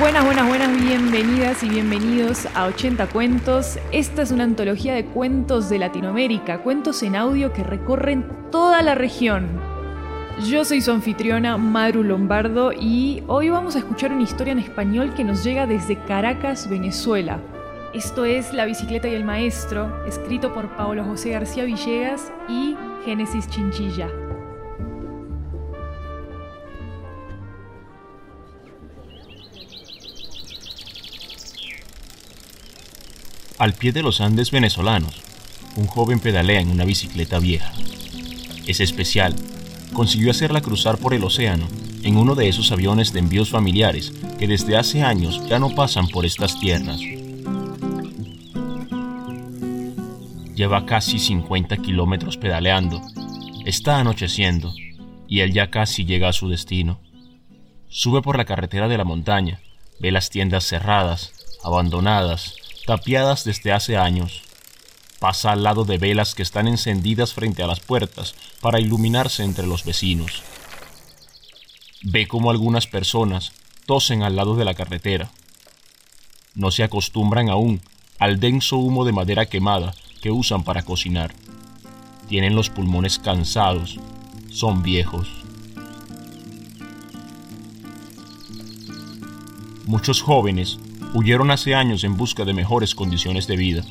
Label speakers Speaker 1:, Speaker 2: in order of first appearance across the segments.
Speaker 1: Buenas, buenas, buenas, bienvenidas y bienvenidos a 80 Cuentos. Esta es una antología de cuentos de Latinoamérica, cuentos en audio que recorren toda la región. Yo soy su anfitriona, Maru Lombardo, y hoy vamos a escuchar una historia en español que nos llega desde Caracas, Venezuela. Esto es La bicicleta y el maestro, escrito por Paolo José García Villegas y Génesis Chinchilla.
Speaker 2: Al pie de los Andes venezolanos, un joven pedalea en una bicicleta vieja. Es especial, consiguió hacerla cruzar por el océano en uno de esos aviones de envíos familiares que desde hace años ya no pasan por estas tierras. Lleva casi 50 kilómetros pedaleando. Está anocheciendo y él ya casi llega a su destino. Sube por la carretera de la montaña, ve las tiendas cerradas, abandonadas, tapiadas desde hace años. Pasa al lado de velas que están encendidas frente a las puertas para iluminarse entre los vecinos. Ve cómo algunas personas tosen al lado de la carretera. No se acostumbran aún al denso humo de madera quemada que usan para cocinar. Tienen los pulmones cansados, son viejos. Muchos jóvenes huyeron hace años en busca de mejores condiciones de vida.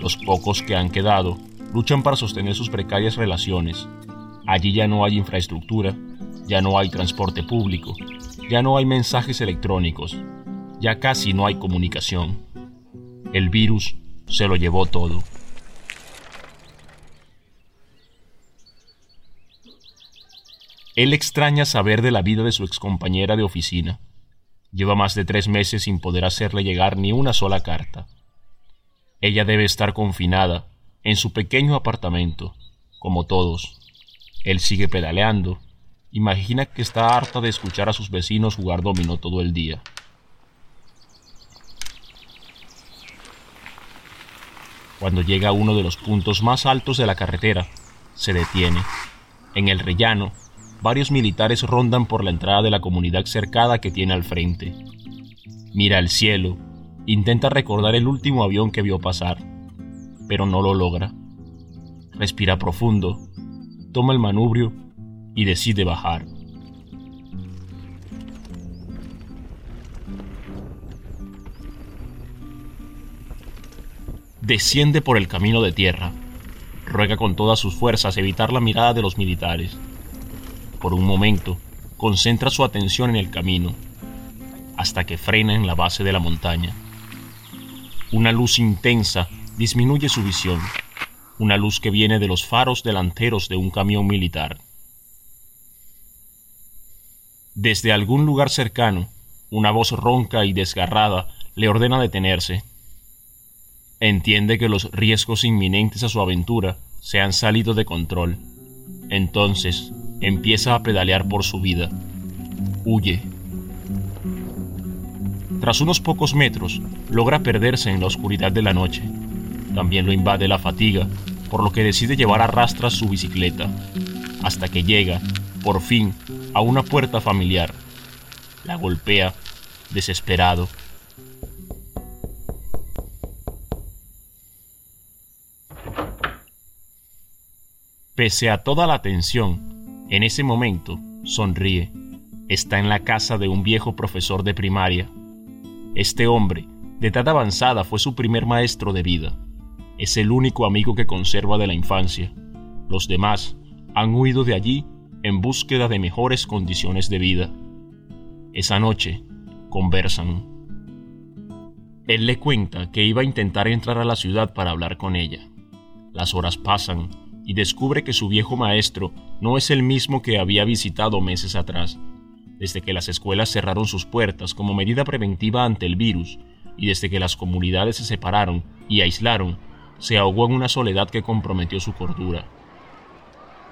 Speaker 2: Los pocos que han quedado luchan para sostener sus precarias relaciones. Allí ya no hay infraestructura, ya no hay transporte público, ya no hay mensajes electrónicos, ya casi no hay comunicación. El virus se lo llevó todo. Él extraña saber de la vida de su excompañera de oficina Lleva más de tres meses sin poder hacerle llegar ni una sola carta. Ella debe estar confinada en su pequeño apartamento, como todos. Él sigue pedaleando. Imagina que está harta de escuchar a sus vecinos jugar dominó todo el día. Cuando llega a uno de los puntos más altos de la carretera, se detiene. En el rellano, varios militares rondan por la entrada de la comunidad cercada que tiene al frente. Mira al cielo, intenta recordar el último avión que vio pasar, pero no lo logra. Respira profundo, toma el manubrio y decide bajar. Desciende por el camino de tierra. Ruega con todas sus fuerzas evitar la mirada de los militares por un momento, concentra su atención en el camino, hasta que frena en la base de la montaña. Una luz intensa disminuye su visión, una luz que viene de los faros delanteros de un camión militar. Desde algún lugar cercano, una voz ronca y desgarrada le ordena detenerse. Entiende que los riesgos inminentes a su aventura se han salido de control. Entonces, empieza a pedalear por su vida. Huye. Tras unos pocos metros, logra perderse en la oscuridad de la noche. También lo invade la fatiga, por lo que decide llevar a rastras su bicicleta, hasta que llega, por fin, a una puerta familiar. La golpea, desesperado. Pese a toda la tensión, en ese momento, sonríe. Está en la casa de un viejo profesor de primaria. Este hombre, de edad avanzada, fue su primer maestro de vida. Es el único amigo que conserva de la infancia. Los demás han huido de allí en búsqueda de mejores condiciones de vida. Esa noche conversan. Él le cuenta que iba a intentar entrar a la ciudad para hablar con ella. Las horas pasan y descubre que su viejo maestro no es el mismo que había visitado meses atrás. Desde que las escuelas cerraron sus puertas como medida preventiva ante el virus y desde que las comunidades se separaron y aislaron, se ahogó en una soledad que comprometió su cordura.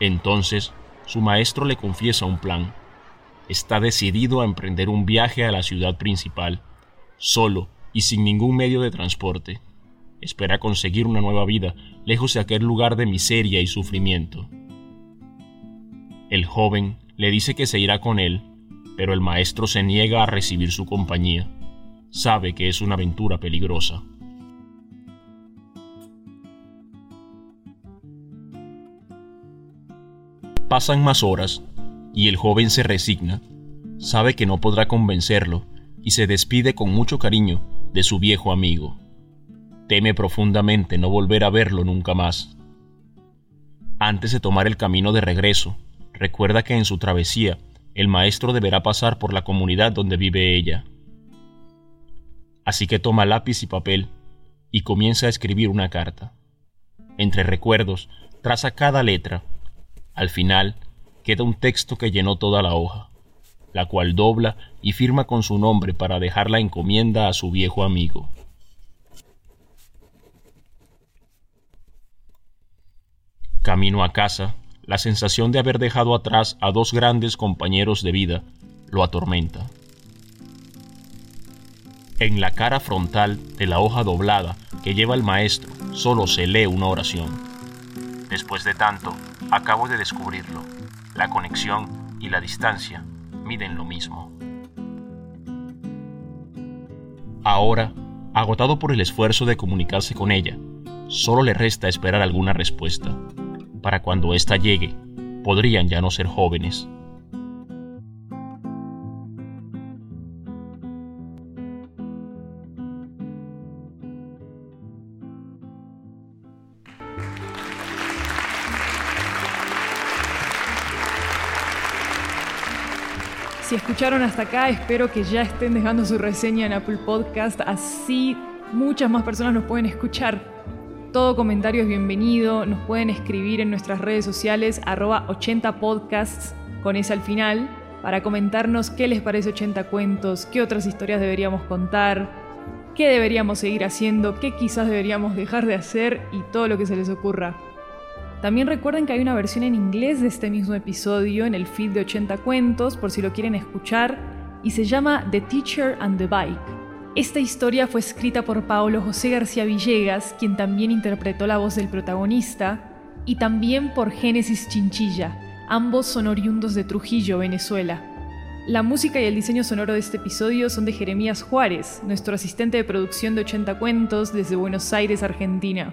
Speaker 2: Entonces, su maestro le confiesa un plan. Está decidido a emprender un viaje a la ciudad principal, solo y sin ningún medio de transporte. Espera conseguir una nueva vida lejos de aquel lugar de miseria y sufrimiento. El joven le dice que se irá con él, pero el maestro se niega a recibir su compañía. Sabe que es una aventura peligrosa. Pasan más horas y el joven se resigna. Sabe que no podrá convencerlo y se despide con mucho cariño de su viejo amigo. Teme profundamente no volver a verlo nunca más. Antes de tomar el camino de regreso, recuerda que en su travesía el maestro deberá pasar por la comunidad donde vive ella. Así que toma lápiz y papel y comienza a escribir una carta. Entre recuerdos, traza cada letra al final queda un texto que llenó toda la hoja, la cual dobla y firma con su nombre para dejar la encomienda a su viejo amigo. Camino a casa, la sensación de haber dejado atrás a dos grandes compañeros de vida lo atormenta. En la cara frontal de la hoja doblada que lleva el maestro solo se lee una oración. Después de tanto, Acabo de descubrirlo. La conexión y la distancia miden lo mismo. Ahora, agotado por el esfuerzo de comunicarse con ella, solo le resta esperar alguna respuesta. Para cuando ésta llegue, podrían ya no ser jóvenes,
Speaker 1: Si escucharon hasta acá, espero que ya estén dejando su reseña en Apple Podcast, así muchas más personas nos pueden escuchar. Todo comentario es bienvenido, nos pueden escribir en nuestras redes sociales arroba 80 podcasts con ese al final para comentarnos qué les parece 80 cuentos, qué otras historias deberíamos contar, qué deberíamos seguir haciendo, qué quizás deberíamos dejar de hacer y todo lo que se les ocurra. También recuerden que hay una versión en inglés de este mismo episodio en el feed de 80 cuentos por si lo quieren escuchar y se llama The Teacher and the Bike. Esta historia fue escrita por Paolo José García Villegas, quien también interpretó la voz del protagonista, y también por Génesis Chinchilla, ambos son oriundos de Trujillo, Venezuela. La música y el diseño sonoro de este episodio son de Jeremías Juárez, nuestro asistente de producción de 80 cuentos desde Buenos Aires, Argentina.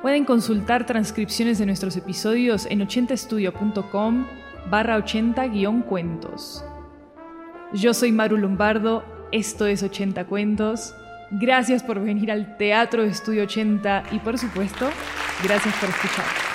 Speaker 1: Pueden consultar transcripciones de nuestros episodios en 80estudio.com barra 80-cuentos. Yo soy Maru Lombardo, esto es 80 Cuentos. Gracias por venir al Teatro Estudio 80 y por supuesto, gracias por escuchar.